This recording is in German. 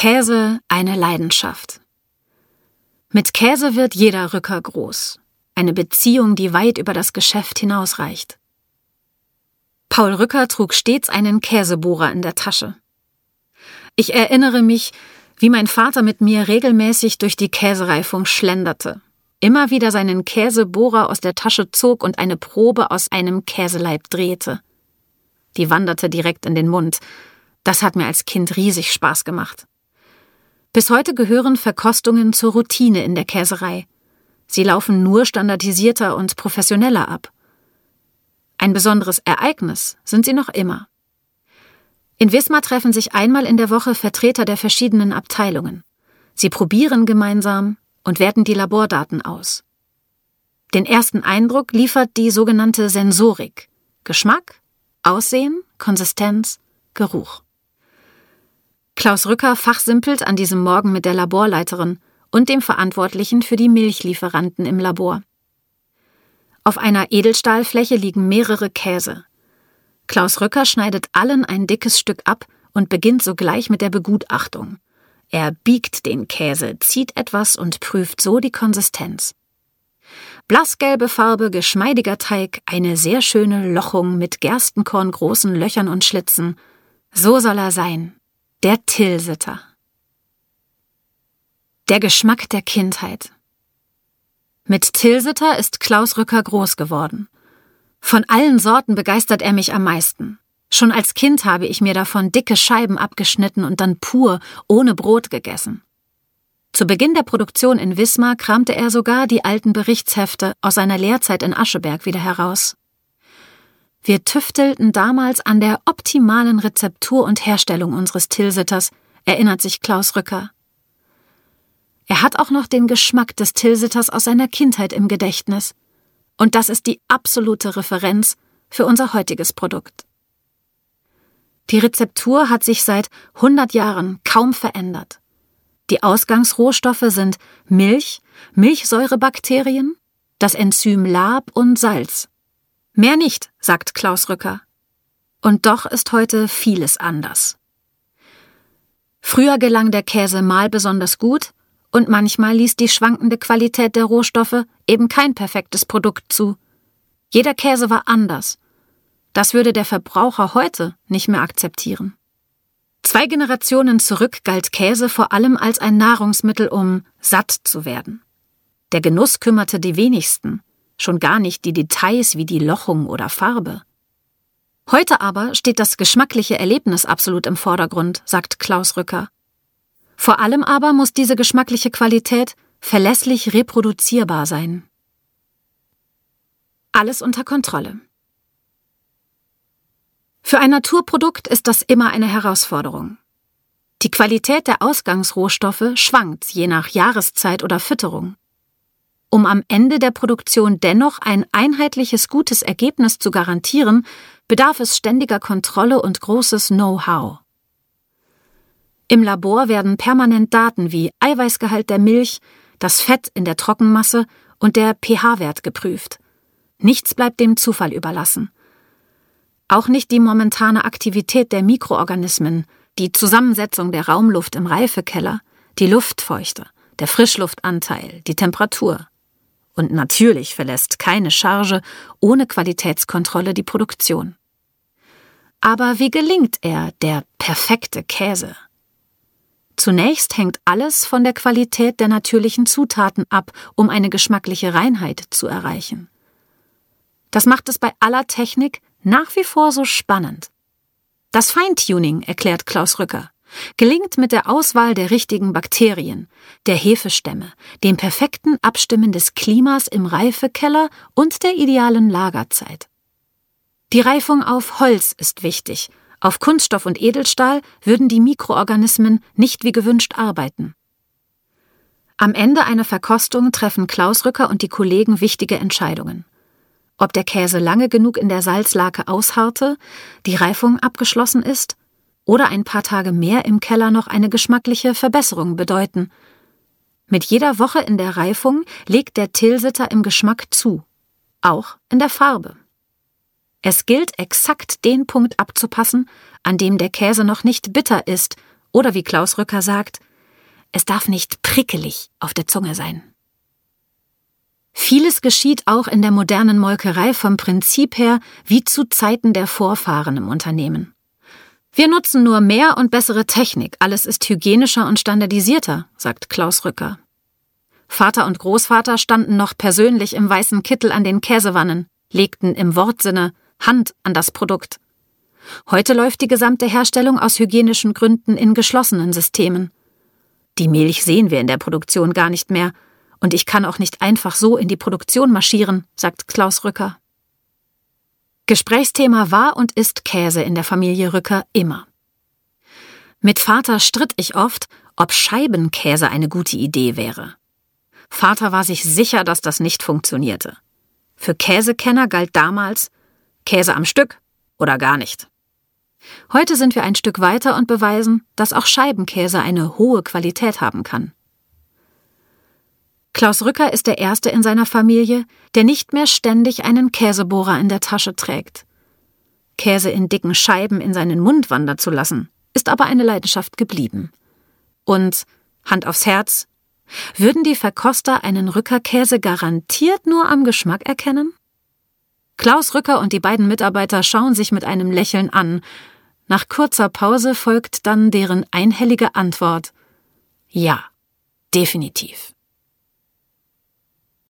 Käse eine Leidenschaft. Mit Käse wird jeder Rücker groß. Eine Beziehung, die weit über das Geschäft hinausreicht. Paul Rücker trug stets einen Käsebohrer in der Tasche. Ich erinnere mich, wie mein Vater mit mir regelmäßig durch die Käsereifung schlenderte, immer wieder seinen Käsebohrer aus der Tasche zog und eine Probe aus einem Käseleib drehte. Die wanderte direkt in den Mund. Das hat mir als Kind riesig Spaß gemacht. Bis heute gehören Verkostungen zur Routine in der Käserei. Sie laufen nur standardisierter und professioneller ab. Ein besonderes Ereignis sind sie noch immer. In Wismar treffen sich einmal in der Woche Vertreter der verschiedenen Abteilungen. Sie probieren gemeinsam und werten die Labordaten aus. Den ersten Eindruck liefert die sogenannte Sensorik. Geschmack, Aussehen, Konsistenz, Geruch. Klaus Rücker fachsimpelt an diesem Morgen mit der Laborleiterin und dem Verantwortlichen für die Milchlieferanten im Labor. Auf einer Edelstahlfläche liegen mehrere Käse. Klaus Rücker schneidet allen ein dickes Stück ab und beginnt sogleich mit der Begutachtung. Er biegt den Käse, zieht etwas und prüft so die Konsistenz. Blassgelbe Farbe, geschmeidiger Teig, eine sehr schöne Lochung mit Gerstenkorn großen Löchern und Schlitzen. So soll er sein, der Tilsiter. Der Geschmack der Kindheit. Mit Tilsiter ist Klaus Rücker groß geworden. Von allen Sorten begeistert er mich am meisten. Schon als Kind habe ich mir davon dicke Scheiben abgeschnitten und dann pur, ohne Brot gegessen. Zu Beginn der Produktion in Wismar kramte er sogar die alten Berichtshefte aus seiner Lehrzeit in Ascheberg wieder heraus. Wir tüftelten damals an der optimalen Rezeptur und Herstellung unseres Tilsitters, erinnert sich Klaus Rücker. Er hat auch noch den Geschmack des Tilsitters aus seiner Kindheit im Gedächtnis. Und das ist die absolute Referenz für unser heutiges Produkt. Die Rezeptur hat sich seit 100 Jahren kaum verändert. Die Ausgangsrohstoffe sind Milch, Milchsäurebakterien, das Enzym Lab und Salz. Mehr nicht, sagt Klaus Rücker. Und doch ist heute vieles anders. Früher gelang der Käse mal besonders gut und manchmal ließ die schwankende Qualität der Rohstoffe eben kein perfektes Produkt zu. Jeder Käse war anders. Das würde der Verbraucher heute nicht mehr akzeptieren. Zwei Generationen zurück galt Käse vor allem als ein Nahrungsmittel, um satt zu werden. Der Genuss kümmerte die wenigsten schon gar nicht die Details wie die Lochung oder Farbe. Heute aber steht das geschmackliche Erlebnis absolut im Vordergrund, sagt Klaus Rücker. Vor allem aber muss diese geschmackliche Qualität verlässlich reproduzierbar sein. Alles unter Kontrolle. Für ein Naturprodukt ist das immer eine Herausforderung. Die Qualität der Ausgangsrohstoffe schwankt je nach Jahreszeit oder Fütterung. Um am Ende der Produktion dennoch ein einheitliches gutes Ergebnis zu garantieren, bedarf es ständiger Kontrolle und großes Know-how. Im Labor werden permanent Daten wie Eiweißgehalt der Milch, das Fett in der Trockenmasse und der pH-Wert geprüft. Nichts bleibt dem Zufall überlassen. Auch nicht die momentane Aktivität der Mikroorganismen, die Zusammensetzung der Raumluft im Reifekeller, die Luftfeuchte, der Frischluftanteil, die Temperatur. Und natürlich verlässt keine Charge ohne Qualitätskontrolle die Produktion. Aber wie gelingt er, der perfekte Käse? Zunächst hängt alles von der Qualität der natürlichen Zutaten ab, um eine geschmackliche Reinheit zu erreichen. Das macht es bei aller Technik nach wie vor so spannend. Das Feintuning, erklärt Klaus Rücker gelingt mit der Auswahl der richtigen Bakterien, der Hefestämme, dem perfekten Abstimmen des Klimas im Reifekeller und der idealen Lagerzeit. Die Reifung auf Holz ist wichtig. Auf Kunststoff und Edelstahl würden die Mikroorganismen nicht wie gewünscht arbeiten. Am Ende einer Verkostung treffen Klaus Rücker und die Kollegen wichtige Entscheidungen. Ob der Käse lange genug in der Salzlake ausharrte, die Reifung abgeschlossen ist oder ein paar Tage mehr im Keller noch eine geschmackliche Verbesserung bedeuten. Mit jeder Woche in der Reifung legt der Tilsiter im Geschmack zu, auch in der Farbe. Es gilt exakt den Punkt abzupassen, an dem der Käse noch nicht bitter ist Oder wie Klaus Rücker sagt, es darf nicht prickelig auf der Zunge sein. Vieles geschieht auch in der modernen Molkerei vom Prinzip her wie zu Zeiten der Vorfahren im Unternehmen. Wir nutzen nur mehr und bessere Technik, alles ist hygienischer und standardisierter, sagt Klaus Rücker. Vater und Großvater standen noch persönlich im weißen Kittel an den Käsewannen, legten im Wortsinne Hand an das Produkt. Heute läuft die gesamte Herstellung aus hygienischen Gründen in geschlossenen Systemen. Die Milch sehen wir in der Produktion gar nicht mehr, und ich kann auch nicht einfach so in die Produktion marschieren, sagt Klaus Rücker. Gesprächsthema war und ist Käse in der Familie Rücker immer. Mit Vater stritt ich oft, ob Scheibenkäse eine gute Idee wäre. Vater war sich sicher, dass das nicht funktionierte. Für Käsekenner galt damals Käse am Stück oder gar nicht. Heute sind wir ein Stück weiter und beweisen, dass auch Scheibenkäse eine hohe Qualität haben kann. Klaus Rücker ist der Erste in seiner Familie, der nicht mehr ständig einen Käsebohrer in der Tasche trägt. Käse in dicken Scheiben in seinen Mund wandern zu lassen, ist aber eine Leidenschaft geblieben. Und, Hand aufs Herz, würden die Verkoster einen Rückerkäse garantiert nur am Geschmack erkennen? Klaus Rücker und die beiden Mitarbeiter schauen sich mit einem Lächeln an. Nach kurzer Pause folgt dann deren einhellige Antwort Ja, definitiv.